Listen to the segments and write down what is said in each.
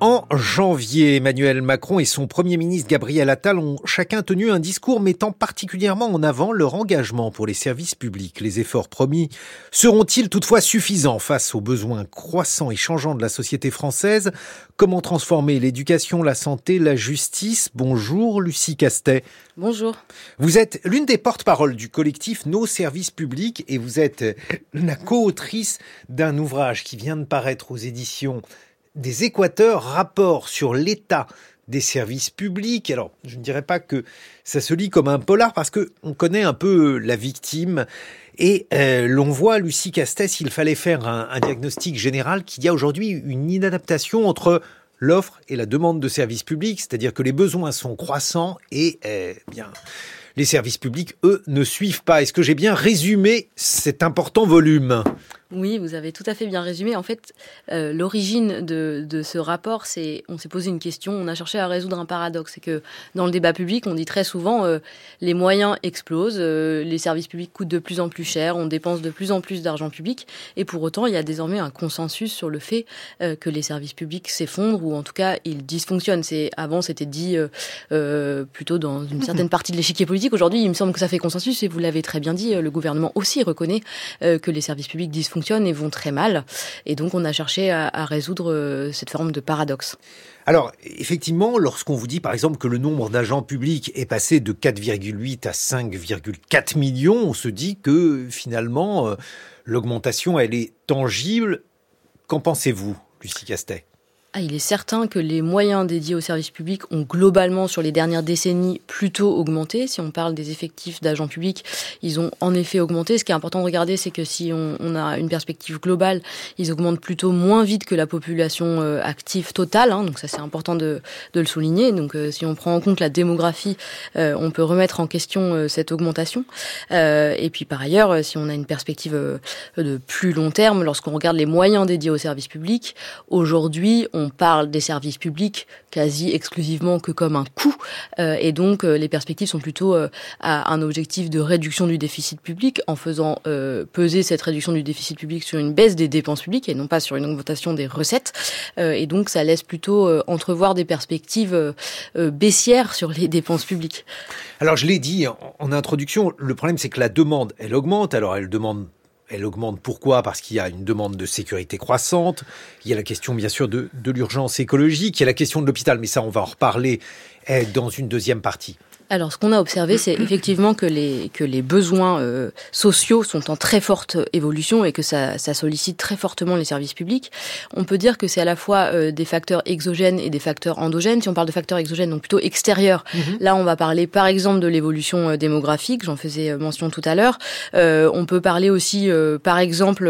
En janvier, Emmanuel Macron et son Premier ministre Gabriel Attal ont chacun tenu un discours mettant particulièrement en avant leur engagement pour les services publics. Les efforts promis seront-ils toutefois suffisants face aux besoins croissants et changeants de la société française? Comment transformer l'éducation, la santé, la justice? Bonjour Lucie Castet. Bonjour. Vous êtes l'une des porte-paroles du collectif Nos services publics et vous êtes la co-autrice d'un ouvrage qui vient de paraître aux éditions des Équateurs, rapport sur l'état des services publics. Alors, je ne dirais pas que ça se lit comme un polar parce que on connaît un peu la victime et euh, l'on voit Lucie Castès, il fallait faire un, un diagnostic général qu'il y a aujourd'hui une inadaptation entre l'offre et la demande de services publics, c'est-à-dire que les besoins sont croissants et euh, bien les services publics, eux, ne suivent pas. Est-ce que j'ai bien résumé cet important volume? Oui, vous avez tout à fait bien résumé. En fait, euh, l'origine de, de, ce rapport, c'est on s'est posé une question, on a cherché à résoudre un paradoxe. C'est que dans le débat public, on dit très souvent euh, les moyens explosent, euh, les services publics coûtent de plus en plus cher, on dépense de plus en plus d'argent public, et pour autant, il y a désormais un consensus sur le fait euh, que les services publics s'effondrent ou en tout cas ils dysfonctionnent. C'est avant c'était dit euh, plutôt dans une certaine partie de l'échiquier politique. Aujourd'hui, il me semble que ça fait consensus et vous l'avez très bien dit, le gouvernement aussi reconnaît que les services publics dysfonctionnent et vont très mal. Et donc on a cherché à, à résoudre euh, cette forme de paradoxe. Alors, effectivement, lorsqu'on vous dit par exemple que le nombre d'agents publics est passé de 4,8 à 5,4 millions, on se dit que finalement, euh, l'augmentation, elle est tangible. Qu'en pensez-vous, Lucie Castet? Ah, il est certain que les moyens dédiés aux services publics ont globalement, sur les dernières décennies, plutôt augmenté. Si on parle des effectifs d'agents publics, ils ont en effet augmenté. Ce qui est important de regarder, c'est que si on, a une perspective globale, ils augmentent plutôt moins vite que la population euh, active totale. Hein, donc ça, c'est important de, le souligner. Donc euh, si on prend en compte la démographie, euh, on peut remettre en question cette augmentation. Et puis par ailleurs, si on a une perspective de plus long terme, lorsqu'on regarde les moyens dédiés aux services publics, aujourd'hui, on on parle des services publics quasi exclusivement que comme un coût, euh, et donc euh, les perspectives sont plutôt euh, à un objectif de réduction du déficit public en faisant peser cette réduction du déficit public sur une baisse des dépenses publiques et non pas sur une augmentation des recettes, et donc ça laisse plutôt entrevoir des perspectives baissières sur les dépenses publiques. Alors je l'ai dit en introduction, le problème c'est que la demande elle augmente, alors elle demande elle augmente pourquoi? Parce qu'il y a une demande de sécurité croissante, il y a la question bien sûr de, l'urgence écologique, il y a la question de l'hôpital, mais ça on va en reparler eh, dans une deuxième partie. Alors, ce qu'on a observé, c'est effectivement que les, que les besoins euh, sociaux sont en très forte évolution et que ça, ça, sollicite très fortement les services publics. On peut dire que c'est à la fois euh, des facteurs exogènes et des facteurs endogènes. Si on parle de facteurs exogènes, donc plutôt extérieurs, mm -hmm. là, on va parler par exemple de l'évolution euh, démographique, j'en faisais euh, mention tout à l'heure. Euh, on peut parler aussi, euh, par exemple,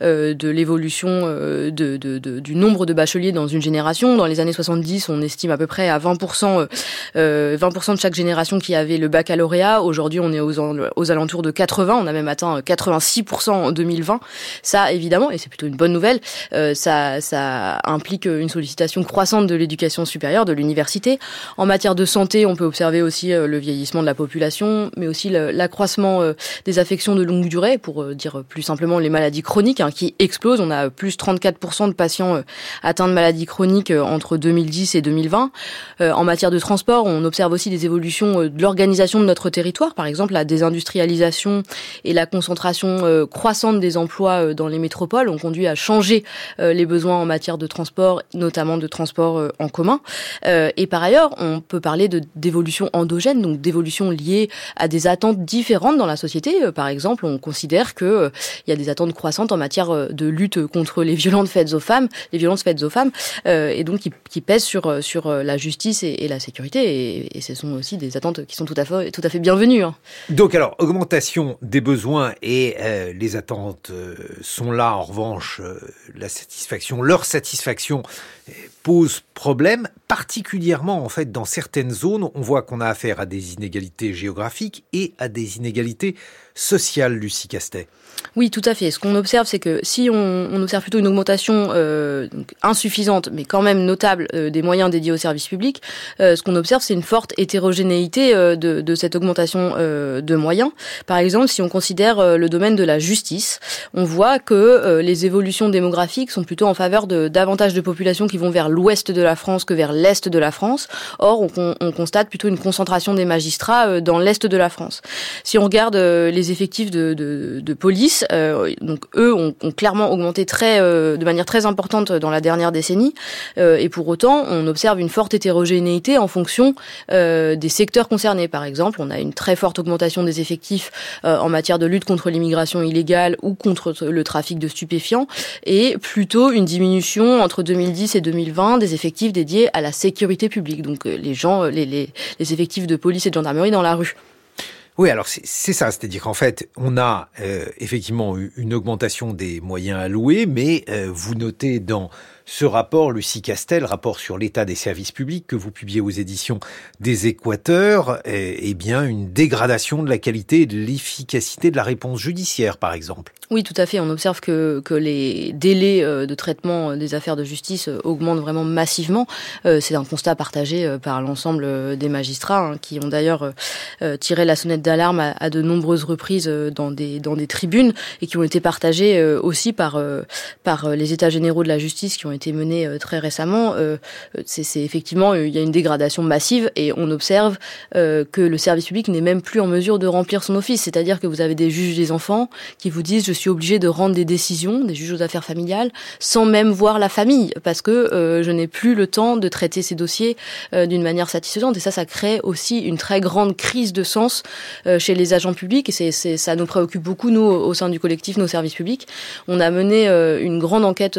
de l'évolution de, de, de, du nombre de bacheliers dans une génération. Dans les années 70, on estime à peu près à 20%, 20 de chaque génération qui avait le baccalauréat. Aujourd'hui, on est aux, alentours de 80. On a même atteint 86% en 2020. Ça, évidemment, et c'est plutôt une bonne nouvelle, euh, ça, implique une sollicitation croissante de l'éducation supérieure, de l'université. En matière de santé, on peut observer aussi euh, le vieillissement de la population, mais aussi l'accroissement euh, des affections de longue durée, pour euh, dire plus simplement les maladies chroniques, hein, qui explosent. On a plus 34% de patients euh, atteints de maladies chroniques euh, entre 2010 et 2020. en matière de transport, on observe aussi des évolutions euh, de l'organisation de notre territoire, par exemple la désindustrialisation et la concentration euh, croissante des emplois euh, dans les métropoles ont conduit à changer les besoins en matière de transport, notamment de transport en commun. Et par ailleurs, on peut parler de d'évolution endogène, donc d'évolution liée à des attentes différentes dans la société. Par exemple, on considère que il y a des attentes croissantes en matière de lutte contre les violences faites aux femmes, les violences faites aux femmes, et donc qui, qui pèsent sur sur la justice et, et la sécurité. Et, et ce sont aussi des attentes qui sont tout à fait, bienvenues. Hein. Donc alors, augmentation des besoins et euh, les attentes euh, sont là. En revanche, euh, la satisfaction, leur satisfaction pose problème, particulièrement en fait dans certaines zones. On voit qu'on a affaire à des inégalités géographiques et à des inégalités sociales, Lucie Castet. Oui, tout à fait. Ce qu'on observe, c'est que si on, observe plutôt une augmentation euh, insuffisante, mais quand même notable, euh, des moyens dédiés aux services publics, euh, ce qu'on observe, c'est une forte hétérogénéité de, cette augmentation de moyens. Par exemple, si on considère le domaine de la justice, on voit que les évolutions démographiques sont plutôt en faveur de davantage de populations qui vont vers l'ouest de la France que vers l'est de la France. Or, on, on constate plutôt une concentration des magistrats dans l'est de la France. Si on regarde les effectifs de, police, donc eux ont, clairement augmenté très, de manière très importante dans la dernière décennie, et pour autant, on observe une forte hétérogénéité en fonction des secteurs concernés. Par exemple, on a une très forte augmentation des effectifs en matière de lutte contre l'immigration illégale ou contre le trafic de stupéfiants, et plutôt une diminution entre 2010 et 2020 des effectifs dédiés à la sécurité publique, donc euh, les gens, euh, les, les, les effectifs de police et de gendarmerie dans la rue. Oui, alors c'est ça, c'est-à-dire qu'en fait, on a euh, effectivement eu une augmentation des moyens alloués, mais euh, vous notez dans ce rapport, Lucie Castel, rapport sur l'état des services publics que vous publiez aux éditions des Équateurs, eh bien une dégradation de la qualité et de l'efficacité de la réponse judiciaire, par exemple. Oui, tout à fait. On observe que, les délais euh, de traitement des affaires de justice euh, augmentent vraiment massivement. Euh, c'est un constat partagé par l'ensemble des magistrats hein, qui ont d'ailleurs tiré la sonnette d'alarme à, de nombreuses reprises dans des, dans des tribunes et qui ont été partagés aussi par, par les états généraux de la justice qui ont été menés très récemment. C'est effectivement, il y a une dégradation massive et on observe que le service public n'est même plus en mesure de remplir son office. C'est-à-dire que vous avez des juges des enfants qui vous disent suis obligée de rendre des décisions, des juges aux affaires familiales, sans même voir la famille, parce que euh, je n'ai plus le temps de traiter ces dossiers euh, d'une manière satisfaisante. Et ça, ça crée aussi une très grande crise de sens euh, chez les agents publics. Et ça nous préoccupe beaucoup, nous, au sein du collectif Nos Services Publics. On a mené une grande enquête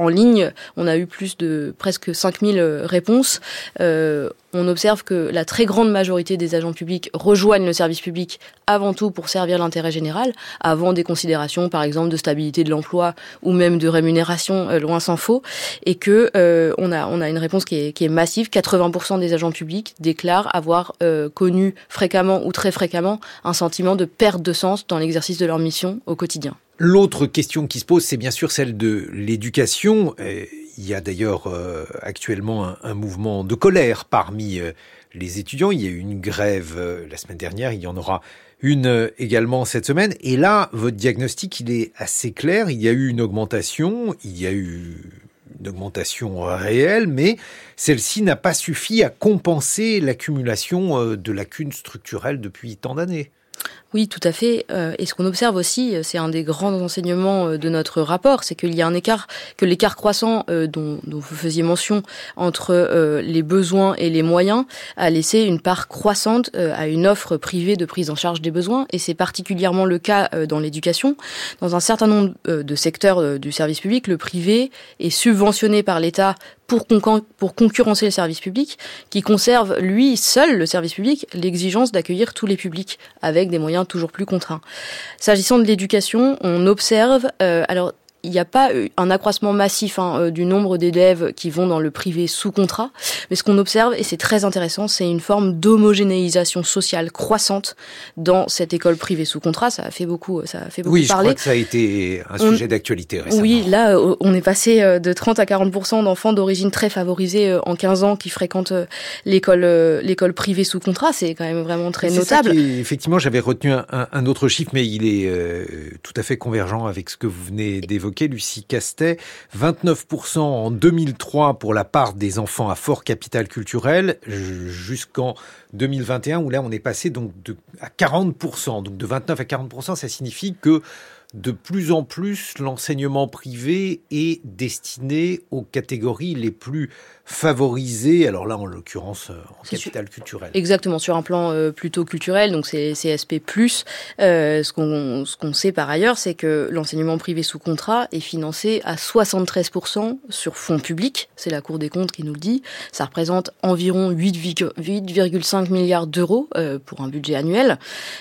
en ligne, on a eu plus de presque 5000 euh, réponses. Euh, on observe que la très grande majorité des agents publics rejoignent le service public avant tout pour servir l'intérêt général, avant des considérations, par exemple, de stabilité de l'emploi ou même de rémunération, euh, loin s'en faut, et que on a une réponse qui est, massive. 80% des agents publics déclarent avoir connu fréquemment ou très fréquemment un sentiment de perte de sens dans l'exercice de leur mission au quotidien. L'autre question qui se pose, c'est bien sûr celle de l'éducation. Il y a d'ailleurs euh, actuellement un, mouvement de colère parmi euh, les étudiants. Il y a eu une grève euh, la semaine dernière, il y en aura une également cette semaine. Et là, votre diagnostic, il est assez clair. Il y a eu une augmentation, il y a eu une augmentation réelle, mais celle-ci n'a pas suffi à compenser l'accumulation de lacunes structurelles depuis tant d'années. Oui, tout à fait. Euh, et ce qu'on observe aussi, euh, c'est un des grands enseignements euh, de notre rapport, c'est qu'il y a un écart, que l'écart croissant dont, dont, vous faisiez mention entre les besoins et les moyens a laissé une part croissante à une offre privée de prise en charge des besoins. Et c'est particulièrement le cas dans l'éducation. Dans un certain nombre de secteurs du service public, le privé est subventionné par l'État pour, concurrencer le service public, qui conserve, lui, seul, le service public, l'exigence d'accueillir tous les publics avec des moyens toujours plus contraints. S'agissant de l'éducation, on observe, euh, alors il n'y a pas un accroissement massif hein, euh, du nombre d'élèves qui vont dans le privé sous contrat, mais ce qu'on observe, et c'est très intéressant, c'est une forme d'homogénéisation sociale croissante dans cette école privée sous contrat. Ça a fait beaucoup, ça a fait beaucoup oui, parler. Oui, je crois que ça a été un sujet d'actualité récemment. Oui, là, euh, on est passé euh, de 30 à 40% d'enfants d'origine très favorisée en 15 ans qui fréquentent l'école l'école privée sous contrat. C'est quand même vraiment très notable. Effectivement, j'avais retenu un, un, autre chiffre, mais il est euh, tout à fait convergent avec ce que vous venez d'évoquer Lucie Castet, 29% en 2003 pour la part des enfants à fort capital culturel, jusqu'en 2021 où là on est passé donc à 40%. Donc de 29 à 40%, ça signifie que de plus en plus l'enseignement privé est destiné aux catégories les plus favoriser, alors là en l'occurrence euh, en capital sur, culturel. Exactement, sur un plan euh, plutôt culturel, donc c'est CSP+. Euh, ce qu'on ce qu'on sait par ailleurs, c'est que l'enseignement privé sous contrat est financé à 73% sur fonds publics, c'est la Cour des comptes qui nous le dit, ça représente environ 8,5 milliards d'euros euh, pour un budget annuel,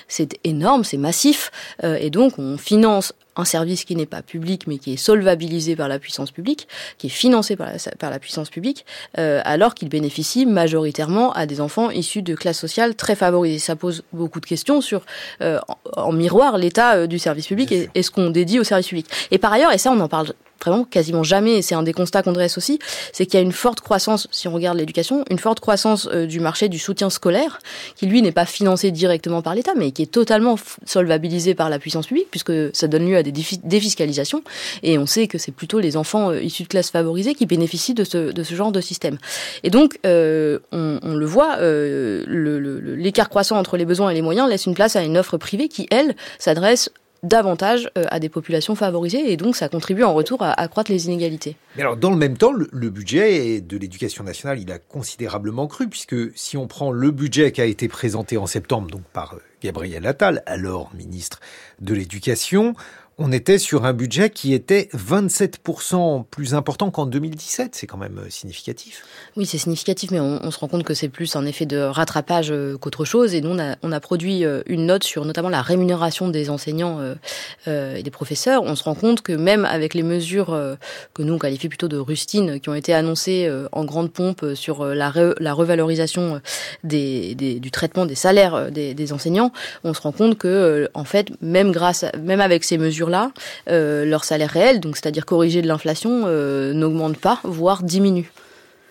c'est énorme, c'est massif, euh, et donc on finance un service qui n'est pas public mais qui est solvabilisé par la puissance publique, qui est financé par la, par la puissance publique, euh, alors qu'il bénéficie majoritairement à des enfants issus de classes sociales très favorisées. Ça pose beaucoup de questions sur, euh, en, en, miroir, l'état euh, du service public et, et, ce qu'on dédie au service public. Et par ailleurs, et ça on en parle vraiment quasiment jamais, et c'est un des constats qu'on dresse aussi, c'est qu'il y a une forte croissance, si on regarde l'éducation, une forte croissance euh, du marché du soutien scolaire, qui lui n'est pas financé directement par l'État, mais qui est totalement solvabilisé par la puissance publique, puisque ça donne lieu à des défiscalisations, et on sait que c'est plutôt les enfants euh, issus de classes favorisées qui bénéficient de ce, genre de système. Et donc, euh, on, le voit, l'écart croissant entre les besoins et les moyens laisse une place à une offre privée qui, elle, s'adresse davantage euh, à des populations favorisées et donc ça contribue en retour à accroître les inégalités. Mais alors dans le même temps, le, budget de l'éducation nationale, il a considérablement cru puisque si on prend le budget qui a été présenté en septembre par euh, Gabriel Attal, alors ministre de l'Éducation, on était sur un budget qui était 27% plus important qu'en 2017. C'est quand même euh, significatif. Oui, c'est significatif, mais on, se rend compte que c'est plus un effet de rattrapage euh, qu'autre chose. Et nous, on a, produit euh, une note sur notamment la rémunération des enseignants et des professeurs. On se rend compte que même avec les mesures que nous, on qualifie plutôt de rustines, qui ont été annoncées en grande pompe sur la, revalorisation du traitement des salaires des, des, enseignants, on se rend compte que, en fait, même grâce, même avec ces mesures là euh, leur salaire réel, donc c'est-à-dire corrigé de l'inflation, euh, n'augmente pas, voire diminue.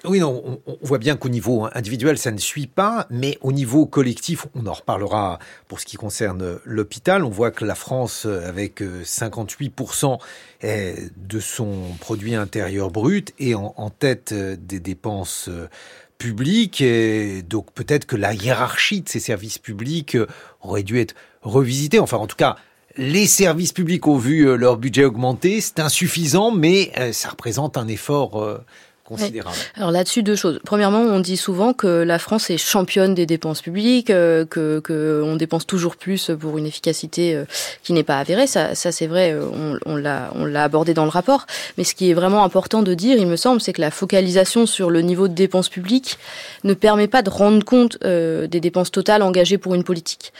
Oui, on, voit bien qu'au niveau individuel, ça ne suit pas, mais au niveau collectif, on en reparlera pour ce qui concerne l'hôpital. On voit que la France, avec 58% euh, de son produit intérieur brut, est en, tête des dépenses publiques. Et donc peut-être que la hiérarchie de ces services publics aurait dû être revisitée. Enfin, en tout cas, les services publics ont vu euh, leur budget augmenter, c'est insuffisant, mais euh, ça représente un effort alors là-dessus, deux choses. Premièrement, on dit souvent que la France est championne des dépenses publiques, euh, que, que on dépense toujours plus pour une efficacité euh, qui n'est pas avérée. Ça, ça c'est vrai, euh, on, on l'a on l'a abordé dans le rapport. Mais ce qui est vraiment important de dire, il me semble, c'est que la focalisation sur le niveau de dépenses publiques ne permet pas de rendre compte des dépenses totales engagées pour une politique.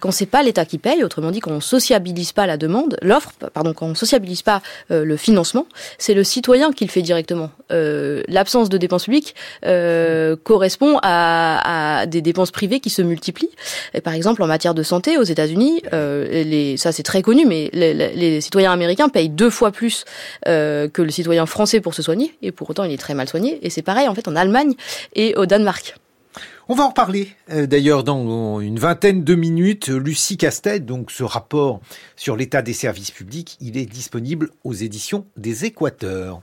Quand c'est pas l'État qui paye, autrement dit, quand on sociabilise pas la demande, l'offre, pardon, quand on sociabilise pas le financement, c'est le citoyen qui le fait directement. Euh, l'absence de dépenses publiques euh, correspond à, des dépenses privées qui se multiplient. Et par exemple, en matière de santé, aux États-Unis, euh, ça c'est très connu, mais les, citoyens américains payent deux fois plus euh, que le citoyen français pour se soigner, et pour autant il est très mal soigné. Et c'est pareil en fait en Allemagne et au Danemark. On va en reparler d'ailleurs dans une vingtaine de minutes. Lucie Castet, donc ce rapport sur l'état des services publics, il est disponible aux éditions des Équateurs.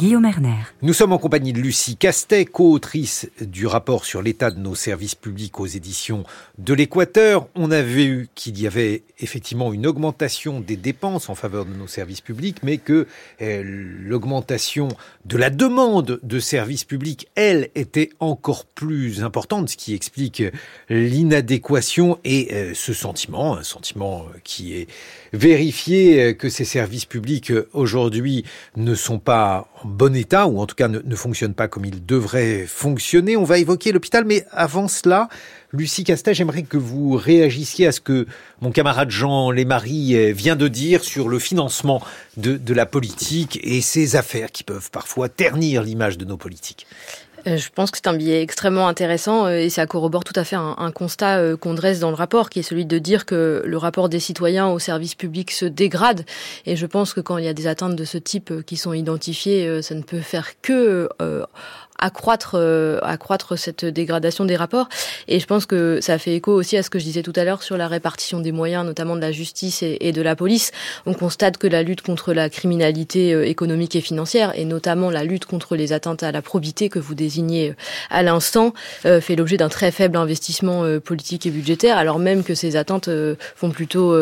Guillaume Erner. Nous sommes en compagnie de Lucie Castet, co-autrice du rapport sur l'état de nos services publics aux éditions de l'Équateur. On a vu qu'il y avait effectivement une augmentation des dépenses en faveur de nos services publics, mais que euh, l'augmentation de la demande de services publics, elle, était encore plus importante, ce qui explique l'inadéquation et euh, ce sentiment, un sentiment qui est vérifié euh, que ces services publics aujourd'hui ne sont pas bon état, ou en tout cas ne, ne fonctionne pas comme il devrait fonctionner. On va évoquer l'hôpital, mais avant cela, Lucie Castet, j'aimerais que vous réagissiez à ce que mon camarade Jean Lémarie vient de dire sur le financement de, de la politique et ces affaires qui peuvent parfois ternir l'image de nos politiques. Euh, je pense que c'est un billet extrêmement intéressant euh, et ça corrobore tout à fait un, un constat euh, qu'on dresse dans le rapport, qui est celui de dire que le rapport des citoyens au service public se dégrade. Et je pense que quand il y a des atteintes de ce type qui sont identifiées, ça ne peut faire que accroître euh, accroître cette dégradation des rapports. Et je pense que ça fait écho aussi à ce que je disais tout à l'heure sur la répartition des moyens, notamment de la justice et, de la police. On constate que la lutte contre la criminalité euh, économique et financière, et notamment la lutte contre les atteintes à la probité que vous désignez euh, à l'instant, fait l'objet d'un très faible investissement politique et budgétaire, alors même que ces atteintes font plutôt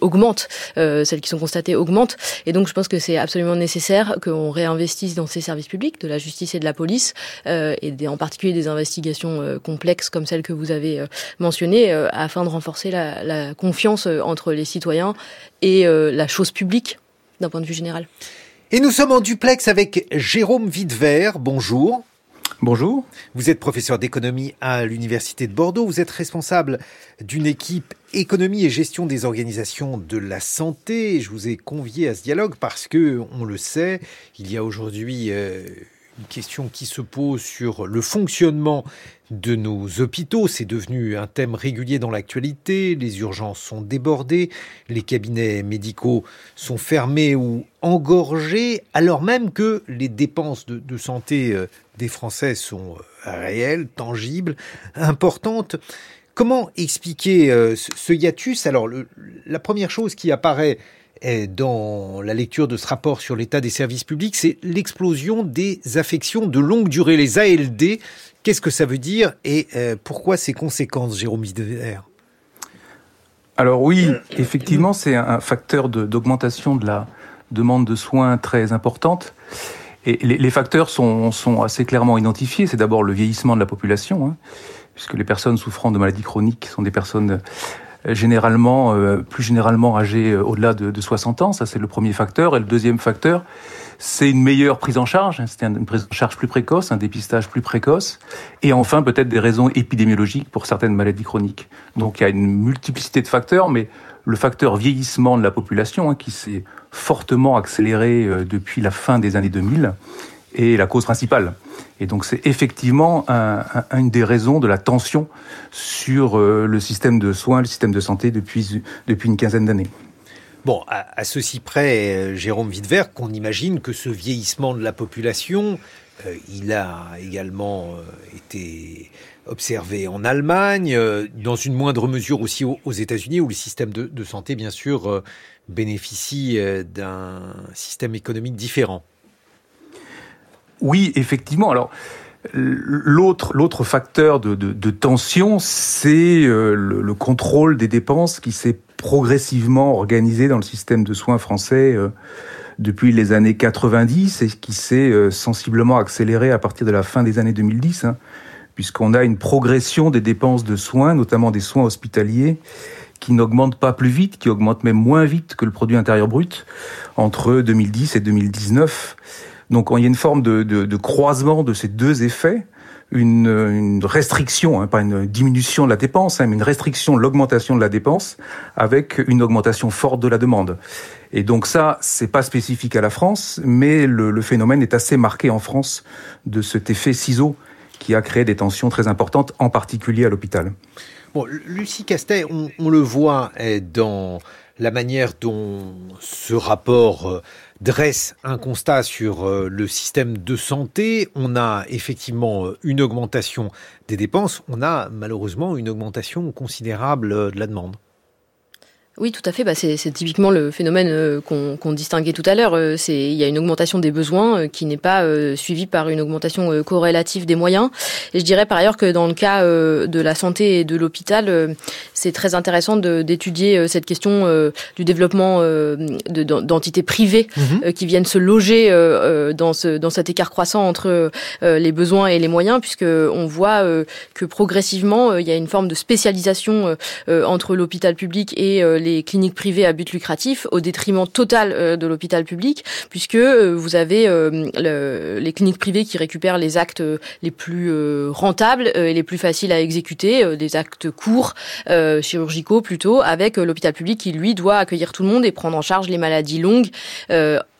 augmentent, celles qui sont constatées augmentent. Et donc je pense que c'est absolument nécessaire qu'on réinvestisse dans ces services publics, de la justice et de la police euh, et en particulier des investigations euh, complexes comme celles que vous avez euh, mentionnées, afin de renforcer la, la confiance entre les citoyens et la chose publique d'un point de vue général. Et nous sommes en duplex avec Jérôme Videvert. Bonjour. Bonjour. Vous êtes professeur d'économie à l'Université de Bordeaux. Vous êtes responsable d'une équipe économie et gestion des organisations de la santé. Je vous ai convié à ce dialogue parce que, on le sait, il y a aujourd'hui une question qui se pose sur le fonctionnement de nos hôpitaux. C'est devenu un thème régulier dans l'actualité. Les urgences sont débordées, les cabinets médicaux sont fermés ou engorgés, alors même que les dépenses de, santé euh, des Français sont euh, réelles, tangibles, importantes. Comment expliquer euh, ce hiatus? Alors, la première chose qui apparaît dans la lecture de ce rapport sur l'état des services publics, c'est l'explosion des affections de longue durée, les ALD. Qu'est-ce que ça veut dire et euh, pourquoi ces conséquences, Jérôme Videver Alors oui, effectivement, c'est un facteur d'augmentation de, la demande de soins très importante. Et les, facteurs sont, assez clairement identifiés. C'est d'abord le vieillissement de la population, hein, puisque les personnes souffrant de maladies chroniques sont des personnes généralement, euh, plus généralement âgées au-delà de, de 60 ans. Ça, c'est le premier facteur. Et le deuxième facteur, c'est une meilleure prise en charge, c'est une prise en charge plus précoce, un dépistage plus précoce, et enfin peut-être des raisons épidémiologiques pour certaines maladies chroniques. Donc il y a une multiplicité de facteurs, mais le facteur vieillissement de la population, hein, qui s'est fortement accéléré euh, depuis la fin des années 2000, est la cause principale. Et donc c'est effectivement une des raisons de la tension sur euh, le système de soins, le système de santé depuis, une quinzaine d'années. Bon, à, ceci près, euh, Jérôme Wittwer, qu'on imagine que ce vieillissement de la population, euh, il a également été observé en Allemagne, dans une moindre mesure aussi aux, États-Unis, où le système de, santé, bien sûr, bénéficie d'un système économique différent. Oui, effectivement. Alors, L'autre, facteur de, tension, c'est le, le, contrôle des dépenses qui s'est progressivement organisé dans le système de soins français euh, depuis les années 90 et qui s'est euh, sensiblement accéléré à partir de la fin des années 2010, hein, puisqu'on a une progression des dépenses de soins, notamment des soins hospitaliers, qui n'augmente pas plus vite, qui augmente même moins vite que le produit intérieur brut entre 2010 et 2019. Donc il y a une forme de, de, de croisement de ces deux effets une, une restriction, hein, pas une diminution de la dépense, hein, mais une restriction l'augmentation de la dépense avec une augmentation forte de la demande. Et donc ça, c'est pas spécifique à la France, mais le, le, phénomène est assez marqué en France de cet effet ciseau qui a créé des tensions très importantes, en particulier à l'hôpital. Bon, Lucie Castet, on, on le voit dans la manière dont ce rapport euh, dresse un constat sur euh, le système de santé. On a effectivement euh, une augmentation des dépenses, on a malheureusement une augmentation considérable de la demande. Oui, tout à fait. Bah, c'est typiquement le phénomène euh, qu'on distinguait tout à l'heure. Euh, il y a une augmentation des besoins euh, qui n'est pas suivie par une augmentation corrélative des moyens. Et je dirais par ailleurs que dans le cas de la santé et de l'hôpital, c'est très intéressant d'étudier cette question du développement d'entités privées mhm. qui viennent se loger dans, ce, dans cet écart croissant entre les besoins et les moyens, puisque on voit que progressivement il y a une forme de spécialisation entre l'hôpital public et les cliniques privées à but lucratif au détriment total euh, de l'hôpital public, puisque euh, vous avez euh, les cliniques privées qui récupèrent les actes les plus rentables et les plus faciles à exécuter, des actes courts, chirurgicaux plutôt, avec l'hôpital public qui lui doit accueillir tout le monde et prendre en charge les maladies longues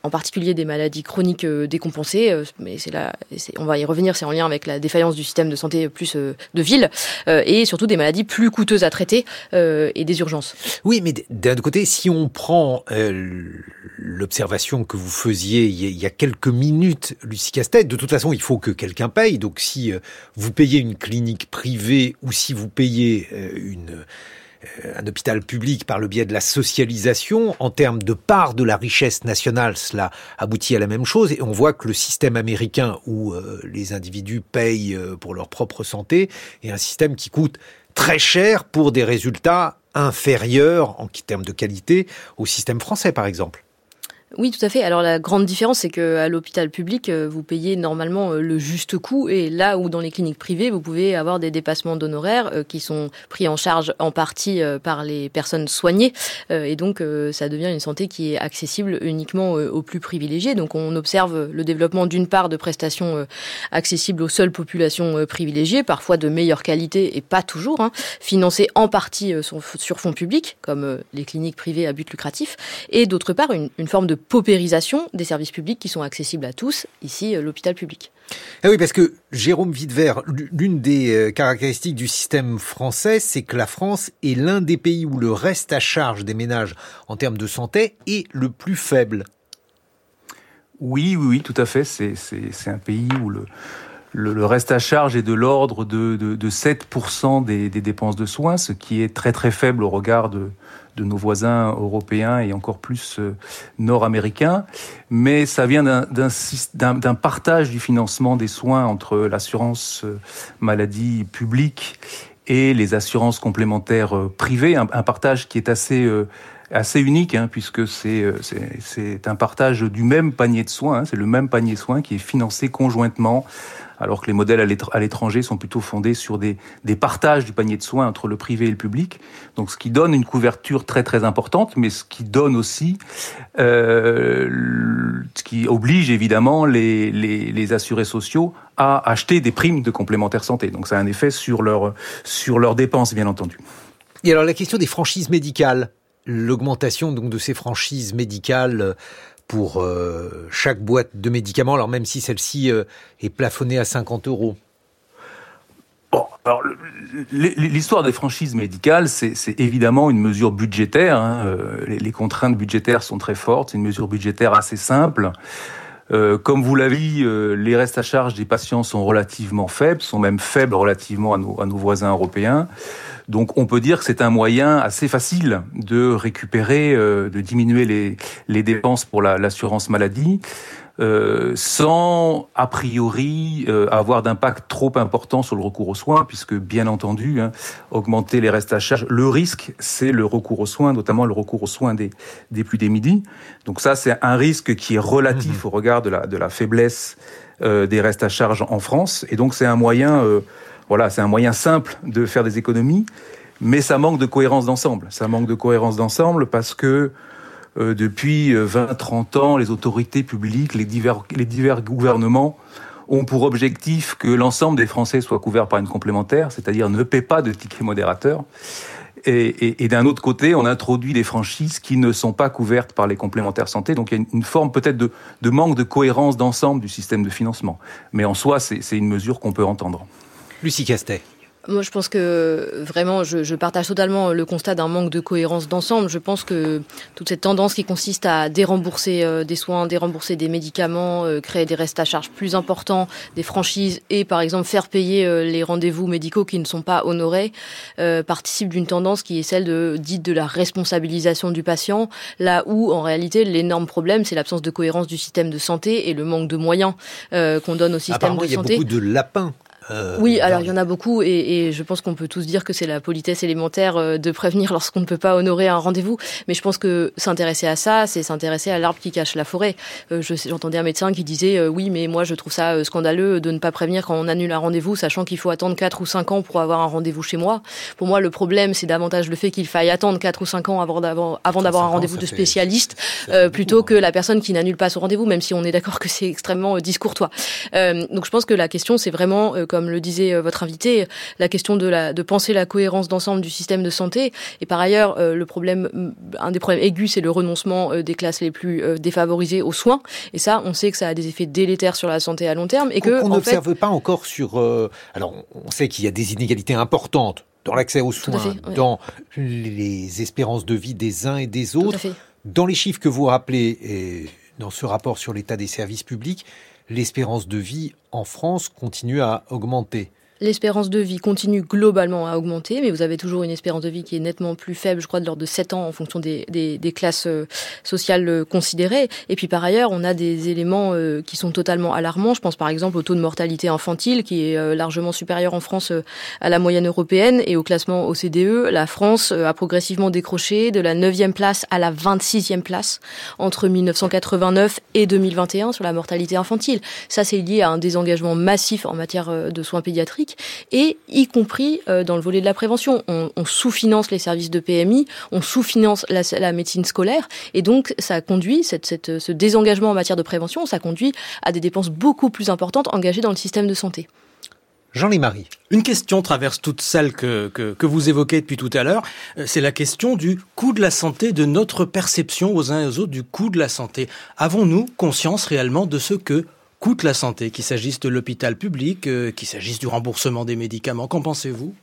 en particulier des maladies chroniques euh, décompensées, euh, mais c'est là, on va y revenir, c'est en lien avec la défaillance du système de santé plus euh, de ville, et surtout des maladies plus coûteuses à traiter et des urgences. Oui, mais d'un autre côté, si on prend l'observation que vous faisiez il y a quelques minutes, Lucie Castet, de toute façon, il faut que quelqu'un paye. Donc, si vous payez une clinique privée ou si vous payez une un hôpital public par le biais de la socialisation, en termes de part de la richesse nationale, cela aboutit à la même chose. Et on voit que le système américain où euh, les individus payent euh, pour leur propre santé est un système qui coûte très cher pour des résultats inférieurs en termes de qualité au système français, par exemple. Oui, tout à fait. Alors la grande différence, c'est que à l'hôpital public, euh, vous payez normalement euh, le juste coût, et là où dans les cliniques privées, vous pouvez avoir des dépassements d'honoraires euh, qui sont pris en charge en partie par les personnes soignées, et donc ça devient une santé qui est accessible uniquement aux plus privilégiés. Donc on observe le développement d'une part de prestations accessibles aux seules populations privilégiées, parfois de meilleure qualité et pas toujours, hein, financées en partie sur fonds publics, comme les cliniques privées à but lucratif, et d'autre part une, une forme de paupérisation des services publics qui sont accessibles à tous, ici l'hôpital public. Ah oui, parce que Jérôme Videvert, l'une des caractéristiques du système français, c'est que la France est l'un des pays où le reste à charge des ménages en termes de santé est le plus faible. Oui, oui, oui, tout à fait. C'est un pays où le, le, reste à charge est de l'ordre de, de, de, 7% des, des, dépenses de soins, ce qui est très très faible au regard de, de nos voisins européens et encore plus euh, nord-américains. Mais ça vient d'un partage du financement des soins entre l'assurance euh, maladie publique et les assurances complémentaires euh, privées, un, partage qui est assez unique, hein, puisque c'est c'est un partage du même panier de soins, hein, c'est le même panier de soins qui est financé conjointement alors que les modèles à l'étranger sont plutôt fondés sur des, partages du panier de soins entre le privé et le public. Donc, ce qui donne une couverture très très importante, mais ce qui donne aussi, euh, ce qui oblige évidemment les, les, les, assurés sociaux à acheter des primes de complémentaire santé. Donc, ça a un effet sur leur sur leurs dépenses, bien entendu. Et alors, la question des franchises médicales, l'augmentation donc de ces franchises médicales pour euh, chaque boîte de médicaments, alors même si celle-ci euh, est plafonnée à 50 euros Bon, alors l'histoire des franchises médicales, c'est évidemment une mesure budgétaire. Hein. Euh, les, contraintes budgétaires sont très fortes. C'est une mesure budgétaire assez simple. Comme vous l'avez dit, les restes à charge des patients sont relativement faibles, sont même faibles relativement à nos, à nos voisins européens. Donc on peut dire que c'est un moyen assez facile de récupérer, euh, de diminuer les dépenses pour l'assurance maladie. Euh, sans a priori euh, avoir d'impact trop important sur le recours aux soins, puisque bien entendu, hein, augmenter les restes à charge, le risque, c'est le recours aux soins, notamment le recours aux soins des, des plus démunis. Donc ça, c'est un risque qui est relatif mmh. au regard de la, de la faiblesse euh, des restes à charge en France, et donc c'est un moyen voilà, c'est un moyen simple de faire des économies, mais ça manque de cohérence d'ensemble. Ça manque de cohérence d'ensemble parce que euh, depuis 20-30 ans, les autorités publiques, les divers, les divers gouvernements ont pour objectif que l'ensemble des Français soient couverts par une complémentaire, c'est-à-dire ne paient pas de tickets modérateurs. Et, d'un autre côté, on introduit des franchises qui ne sont pas couvertes par les complémentaires santé. Donc il y a une, forme peut-être de, de manque de cohérence d'ensemble du système de financement. Mais en soi, c'est une mesure qu'on peut entendre. Lucie Castet. Moi, je pense que vraiment, je, je partage totalement le constat d'un manque de cohérence d'ensemble. Je pense que toute cette tendance qui consiste à dérembourser euh, des soins, dérembourser des médicaments, euh, créer des restes à charge plus importants, des franchises et, par exemple, faire payer euh, les rendez-vous médicaux qui ne sont pas honorés, participe d'une tendance qui est celle de dite de la responsabilisation du patient, là où, en réalité, l'énorme problème, c'est l'absence de cohérence du système de santé et le manque de moyens qu'on donne au système de santé. Il y a beaucoup de lapins euh, oui, alors il y en a beaucoup et, et je pense qu'on peut tous dire que c'est la politesse élémentaire euh, de prévenir lorsqu'on ne peut pas honorer un rendez-vous. Mais je pense que s'intéresser à ça, c'est s'intéresser à l'arbre qui cache la forêt. Euh, J'entendais un médecin qui disait euh, oui, mais moi je trouve ça euh, scandaleux de ne pas prévenir quand on annule un rendez-vous, sachant qu'il faut attendre 4 ou 5 ans pour avoir un rendez-vous chez moi. Pour moi, le problème, c'est davantage le fait qu'il faille attendre 4 ou 5 ans avant d'avoir avant d'avoir un rendez-vous de spécialiste, plutôt que la personne qui n'annule pas son rendez-vous, même si on est d'accord que c'est extrêmement discourtois. donc je pense que la question, c'est vraiment comme comme le disait euh, votre invité, la question de, la, de penser la cohérence d'ensemble du système de santé. Et par ailleurs, euh, le problème, mm, un des problèmes aigus, c'est le renoncement euh, des classes les plus défavorisées aux soins. Et ça, on sait que ça a des effets délétères sur la santé à long terme. Et que on n'observe pas encore sur. alors, on sait qu'il y a des inégalités importantes dans l'accès aux soins, dans les espérances de vie des uns et des autres. Dans les chiffres que vous rappelez et dans ce rapport sur l'état des services publics, l'espérance de vie en France continue à augmenter l'espérance de vie continue globalement à augmenter, mais vous avez toujours une espérance de vie qui est nettement plus faible, je crois, de l'ordre de 7 ans en fonction des, des, des classes euh, sociales euh, considérées. Et puis par ailleurs, on a des éléments euh, qui sont totalement alarmants. Je pense par exemple au taux de mortalité infantile qui est largement supérieur en France à la moyenne européenne et au classement OCDE. La France a progressivement décroché de la 9e place à la 26e place entre 1989 et 2021 sur la mortalité infantile. Ça, c'est lié à un désengagement massif en matière de soins pédiatriques et y compris euh, dans le volet de la prévention. On, sous-finance les services de PMI, on sous-finance la, médecine scolaire, et donc ça conduit, cette, cette, ce désengagement en matière de prévention, ça conduit à des dépenses beaucoup plus importantes engagées dans le système de santé. Jean Lémarie. Une question traverse toutes celles que, que, vous évoquez depuis tout à l'heure. Euh, c'est la question du coût de la santé, de notre perception aux uns et aux autres du coût de la santé. Avons-nous conscience réellement de ce que coûte la santé, qu'il s'agisse de l'hôpital public, euh, qu'il s'agisse du remboursement des médicaments. Qu'en pensez-vous?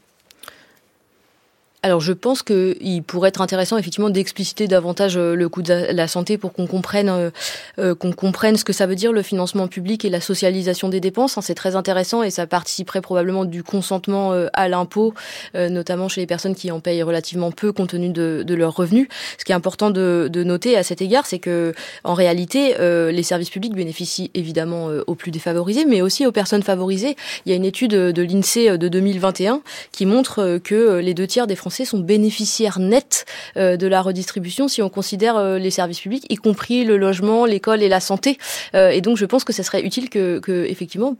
Alors je pense qu'il pourrait être intéressant effectivement d'expliciter davantage euh, le coût de la santé pour qu'on comprenne euh, euh, qu'on comprenne ce que ça veut dire le financement public et la socialisation des dépenses. Hein. C'est très intéressant et ça participerait probablement du consentement à l'impôt, notamment chez les personnes qui en payent relativement peu compte tenu de, de leurs revenus. Ce qui est important de, de noter à cet égard, c'est que en réalité, les services publics bénéficient évidemment aux plus défavorisés, mais aussi aux personnes favorisées. Il y a une étude de l'INSEE de 2021 qui montre que les deux tiers des sont bénéficiaires nets euh, de la redistribution si on considère euh, les services publics, y compris le logement, l'école et la santé. Euh, et donc je pense que ce serait utile que, que effectivement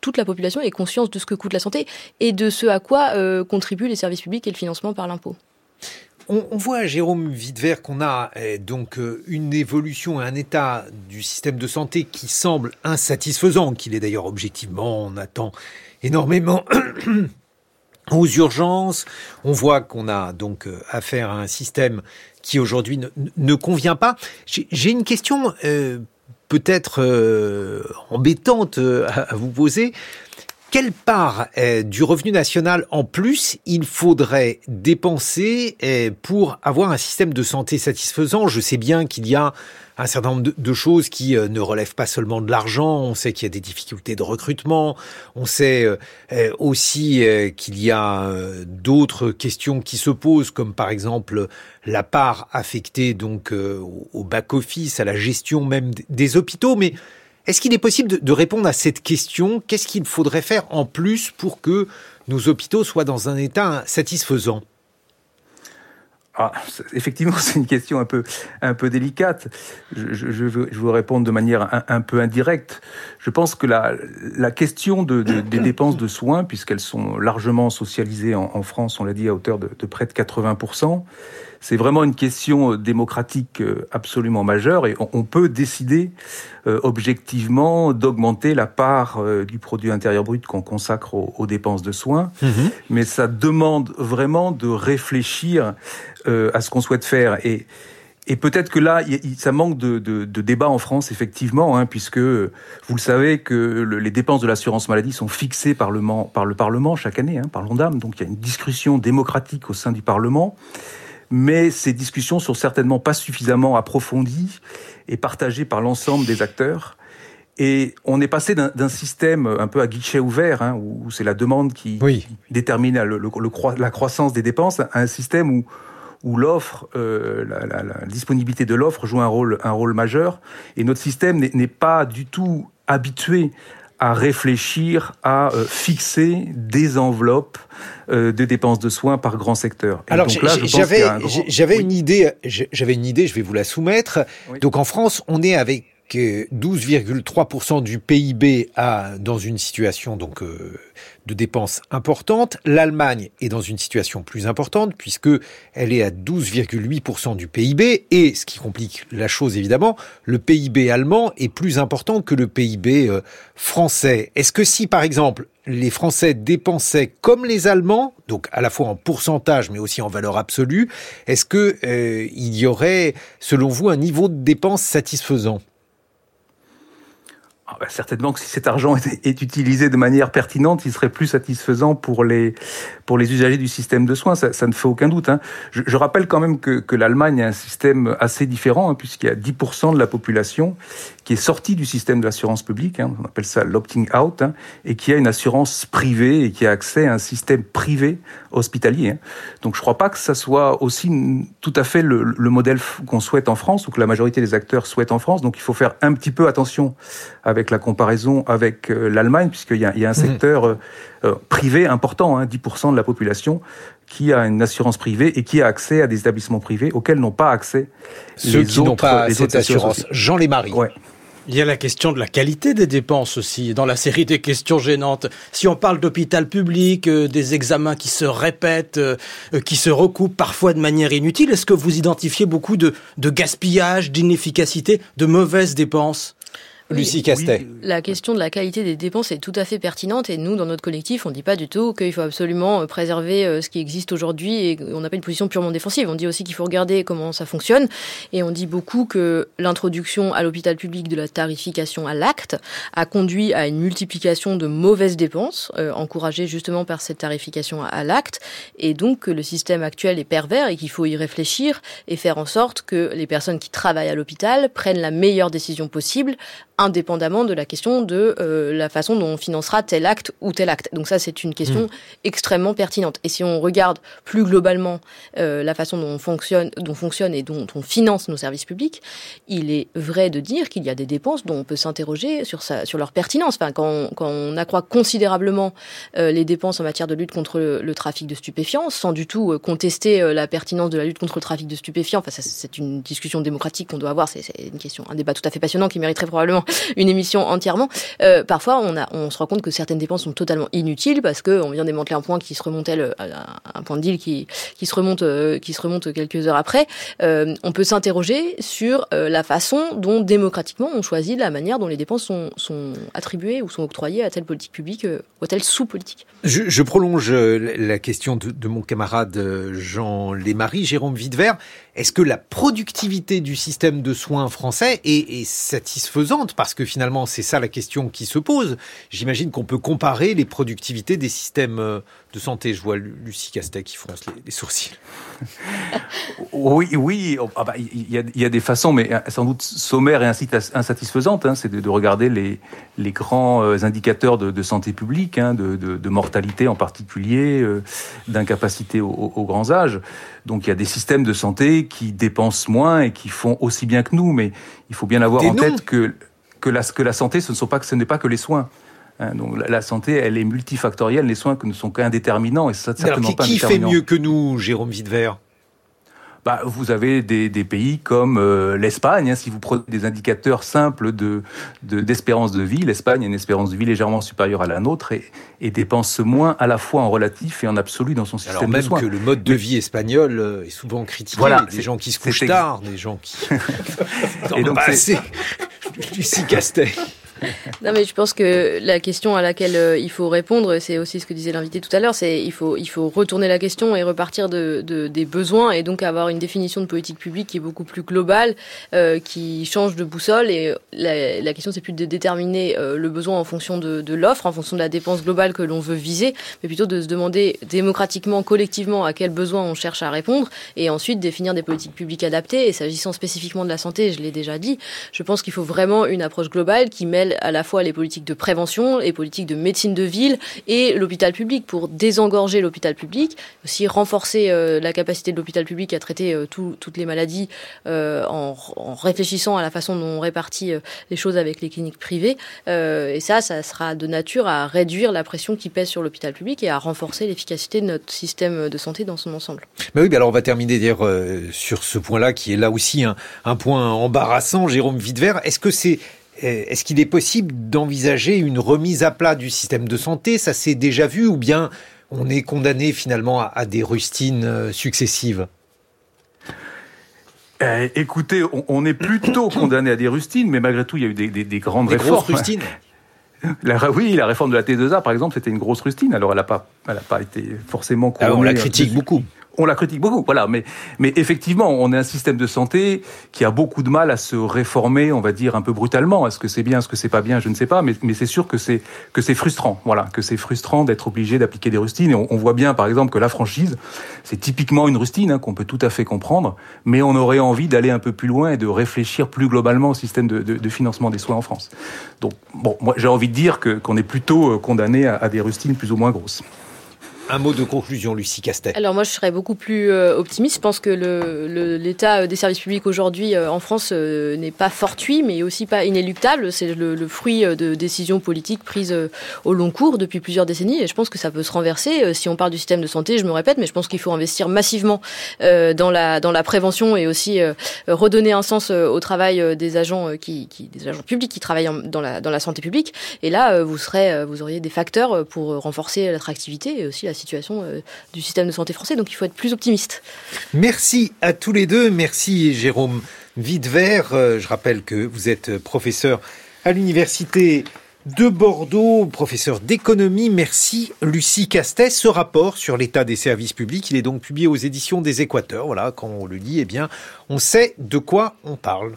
toute la population ait conscience de ce que coûte la santé et de ce à quoi contribuent les services publics et le financement par l'impôt. On, voit, Jérôme Videvert, qu'on a donc une évolution, un état du système de santé qui semble insatisfaisant, qu'il est d'ailleurs objectivement, on attend énormément aux urgences. On voit qu'on a donc euh, affaire à un système qui aujourd'hui ne, convient pas. J'ai une question euh, peut-être euh, embêtante à, vous poser. Quelle part du revenu national en plus il faudrait dépenser pour avoir un système de santé satisfaisant? Je sais bien qu'il y a un certain nombre de, choses qui euh, ne relèvent pas seulement de l'argent. On sait qu'il y a des difficultés de recrutement. On sait euh, euh, aussi qu'il y a d'autres questions qui se posent, comme par exemple la part affectée donc au back-office, à la gestion même des hôpitaux. Mais est-ce qu'il est possible de répondre à cette question? Qu'est-ce qu'il faudrait faire en plus pour que nos hôpitaux soient dans un état satisfaisant? Ah, effectivement, c'est une question un peu, un peu délicate. Je, je, je, veux, je veux répondre de manière un, peu indirecte. Je pense que la, la question de, de, des dépenses de soins, puisqu'elles sont largement socialisées en, en France, on l'a dit à hauteur de, de près de 80 c'est vraiment une question euh, démocratique euh, absolument majeure et on peut décider euh, objectivement d'augmenter la part du produit intérieur brut qu'on consacre aux, dépenses de soins. Mhm. Mais ça demande vraiment de réfléchir à ce qu'on souhaite faire. Et, et peut-être que là, ça manque de, de, de, débat en France, effectivement, hein, puisque vous le savez que les dépenses de l'assurance maladie sont fixées par le, par le Parlement chaque année, hein, par l'ONDAM. Donc il y a une discussion démocratique au sein du Parlement mais ces discussions sont certainement pas suffisamment approfondies et partagées par l'ensemble des acteurs. Et on est passé d'un système un peu à guichet ouvert, hein, où c'est la demande qui, détermine le, la croissance des dépenses, à un système où, où l'offre, euh, la, la, la, disponibilité de l'offre joue un rôle, un rôle majeur. Et notre système n'est pas du tout habitué à réfléchir à euh, fixer des enveloppes euh, de dépenses de soins par grand secteur. Alors j'avais j'avais une idée, j'avais une idée, je vais vous la soumettre. Donc en France, on est avec 12,3% du PIB à, dans une situation donc euh, de dépenses importantes. L'Allemagne est dans une situation plus importante puisque elle est à 12,8% du PIB et ce qui complique la chose évidemment, le PIB allemand est plus important que le PIB euh, français. Est-ce que si par exemple les Français dépensaient comme les Allemands, donc à la fois en pourcentage mais aussi en valeur absolue, est-ce que euh, il y aurait selon vous un niveau de dépenses satisfaisant? Ah bah, certainement que si cet argent est, utilisé de manière pertinente, il serait plus satisfaisant pour les usagers du système de soins. Ça, ne fait aucun doute. Hein. Je, rappelle quand même que, que l'Allemagne a un système assez différent, hein, puisqu'il y a 10% de la population qui est sortie du système de l'assurance publique. Hein, on appelle ça l'opting out, hein, et qui a une assurance privée et qui a accès à un système privé hospitalier. Hein. Donc je ne crois pas que ça soit aussi tout à fait le, le modèle qu'on souhaite en France ou que la majorité des acteurs souhaitent en France. Donc il faut faire un petit peu attention avec la comparaison avec euh, l'Allemagne, puisqu'il y, y, a un mhm. secteur euh, euh, privé important, hein, 10% de la population, qui a une assurance privée et qui a accès à des établissements privés auxquels n'ont pas accès Ceux les qui n'ont pas les cette assurance. Jean Lémarie. Ouais. Il y a la question de la qualité des dépenses aussi, dans la série des questions gênantes. Si on parle d'hôpital public, des examens qui se répètent, qui se recoupent parfois de manière inutile, est-ce que vous identifiez beaucoup de, de gaspillage, d'inefficacité, de mauvaises dépenses? Lucie Castet. La question de la qualité des dépenses est tout à fait pertinente et nous, dans notre collectif, on ne dit pas du tout qu'il faut absolument préserver ce qui existe aujourd'hui et on n'a pas une position purement défensive. On dit aussi qu'il faut regarder comment ça fonctionne et on dit beaucoup que l'introduction à l'hôpital public de la tarification à l'acte a conduit à une multiplication de mauvaises dépenses, euh, encouragées justement par cette tarification à l'acte, et donc que le système actuel est pervers et qu'il faut y réfléchir et faire en sorte que les personnes qui travaillent à l'hôpital prennent la meilleure décision possible indépendamment de la question de euh, la façon dont on financera tel acte ou tel acte. Donc ça, c'est une question mmh. extrêmement pertinente. Et si on regarde plus globalement euh, la façon dont on fonctionne, dont fonctionne et dont on finance nos services publics, il est vrai de dire qu'il y a des dépenses dont on peut s'interroger sur, sa, sur leur pertinence. Enfin, quand, on, quand on accroît considérablement euh, les dépenses en matière de lutte contre le, trafic de stupéfiants, sans du tout contester la pertinence de la lutte contre le trafic de stupéfiants, enfin, c'est une discussion démocratique qu'on doit avoir, c'est une question, un débat tout à fait passionnant qui mériterait probablement une émission entièrement. Euh, parfois, on, se rend compte que certaines dépenses sont totalement inutiles parce qu'on vient démanteler un point qui se remontait, le, un point de deal qui, qui, se remonte, euh, qui se remonte quelques heures après. Euh, on peut s'interroger sur la façon dont démocratiquement on choisit la manière dont les dépenses sont, attribuées ou sont octroyées à telle politique publique ou à telle sous-politique. Je, prolonge la question de, de mon camarade Jean Lémarie, Jérôme Videvert. Est-ce que la productivité du système de soins français est, satisfaisante? Parce que finalement, c'est ça la question qui se pose. J'imagine qu'on peut comparer les productivités des systèmes euh, de santé. Je vois Lucie Castet qui fronce les, sourcils. oui, oui, oh, ah bah, il y, a, y, a, des façons, mais sans doute sommaires et insatisfaisantes. Hein, c'est de, de, regarder les, les grands euh, indicateurs de, de santé publique, hein, de, de, mortalité en particulier, euh, d'incapacité aux grands âges. Donc il y a des systèmes de santé qui dépensent moins et qui font aussi bien que nous, mais il faut bien avoir en tête que que la, que la santé, ce ne sont pas ce n'est pas que les soins. Hein. donc la, santé, elle est multifactorielle. Les soins ne sont qu'indéterminants et ça certainement Alors, qui, Qui fait mieux que nous, Jérôme Videvert? Bah, vous avez des, des pays comme euh, l'Espagne. Hein, si vous prenez des indicateurs simples de d'espérance de, vie, l'Espagne a une espérance de vie légèrement supérieure à la nôtre et, et, dépense moins à la fois en relatif et en absolu dans son système Alors même de soins. que le mode de vie espagnol euh, est souvent critiqué. Voilà, des gens qui se couchent tard, des gens qui. et donc, c'est Lucie Castet non, mais je pense que la question à laquelle euh, il faut répondre, c'est aussi ce que disait l'invité tout à l'heure, c'est il faut il faut retourner la question et repartir de, de, des besoins et donc avoir une définition de politique publique qui est beaucoup plus globale, euh, qui change de boussole. Et la, question, c'est plus de déterminer euh, le besoin en fonction de, de l'offre, en fonction de la dépense globale que l'on veut viser, mais plutôt de se demander démocratiquement, collectivement, à quels besoins on cherche à répondre, et ensuite définir des politiques publiques adaptées. Et s'agissant spécifiquement de la santé, je l'ai déjà dit, je pense qu'il faut vraiment une approche globale qui mêle à la fois les politiques de prévention, les politiques de médecine de ville et l'hôpital public pour désengorger l'hôpital public, aussi renforcer euh, la capacité de l'hôpital public à traiter euh, toutes les maladies euh, en, réfléchissant à la façon dont on répartit les choses avec les cliniques privées. et ça, ça sera de nature à réduire la pression qui pèse sur l'hôpital public et à renforcer l'efficacité de notre système de santé dans son ensemble. Mais oui, alors on va terminer d'ailleurs sur ce point-là qui est là aussi un, point embarrassant, Jérôme Videvert. Est-ce que c'est est-ce qu'il est possible d'envisager une remise à plat du système de santé? Ça s'est déjà vu ou bien on est condamné finalement à, des rustines euh, successives? Euh, écoutez, on, est plutôt condamné à des rustines, mais malgré tout, il y a eu des, des, grandes des réformes. Grosses rustines. La, oui, la réforme de la T2A, par exemple, c'était une grosse rustine. Alors, elle n'a pas, elle a pas été forcément couronnée. Ah, on la critique beaucoup on la critique beaucoup, voilà. Mais, mais effectivement, on est un système de santé qui a beaucoup de mal à se réformer, on va dire un peu brutalement. Est-ce que c'est bien, est-ce que c'est pas bien, je ne sais pas. Mais, mais c'est sûr que c'est que c'est frustrant, voilà, que c'est frustrant d'être obligé d'appliquer des rustines. Et on, voit bien, par exemple, que la franchise, c'est typiquement une rustine hein, qu'on peut tout à fait comprendre. Mais on aurait envie d'aller un peu plus loin et de réfléchir plus globalement au système de, de, de financement des soins en France. Donc, bon, moi, j'ai envie de dire que qu'on est plutôt euh, condamné à, à des rustines plus ou moins grosses. Un mot de conclusion, Lucie Castet. Alors moi, je serais beaucoup plus euh, optimiste. Je pense que l'état le, des services publics aujourd'hui euh, en France euh, n'est pas fortuit, mais aussi pas inéluctable. C'est le, fruit de décisions politiques prises au long cours depuis plusieurs décennies. Et je pense que ça peut se renverser. Si on parle du système de santé, je me répète, mais je pense qu'il faut investir massivement dans la dans la prévention et aussi redonner un sens au travail des agents qui, qui, des agents publics qui travaillent dans la dans la santé publique. Et là, vous serez vous auriez des facteurs pour renforcer l'attractivité et aussi la euh, du système de santé français. Donc il faut être plus optimiste. Merci à tous les deux. Merci Jérôme Videvert. Euh, je rappelle que vous êtes professeur à l'université de Bordeaux, professeur d'économie. Merci Lucie Castet. Ce rapport sur l'état des services publics, il est donc publié aux éditions des Équateurs. Voilà, quand on le lit, eh bien, on sait de quoi on parle.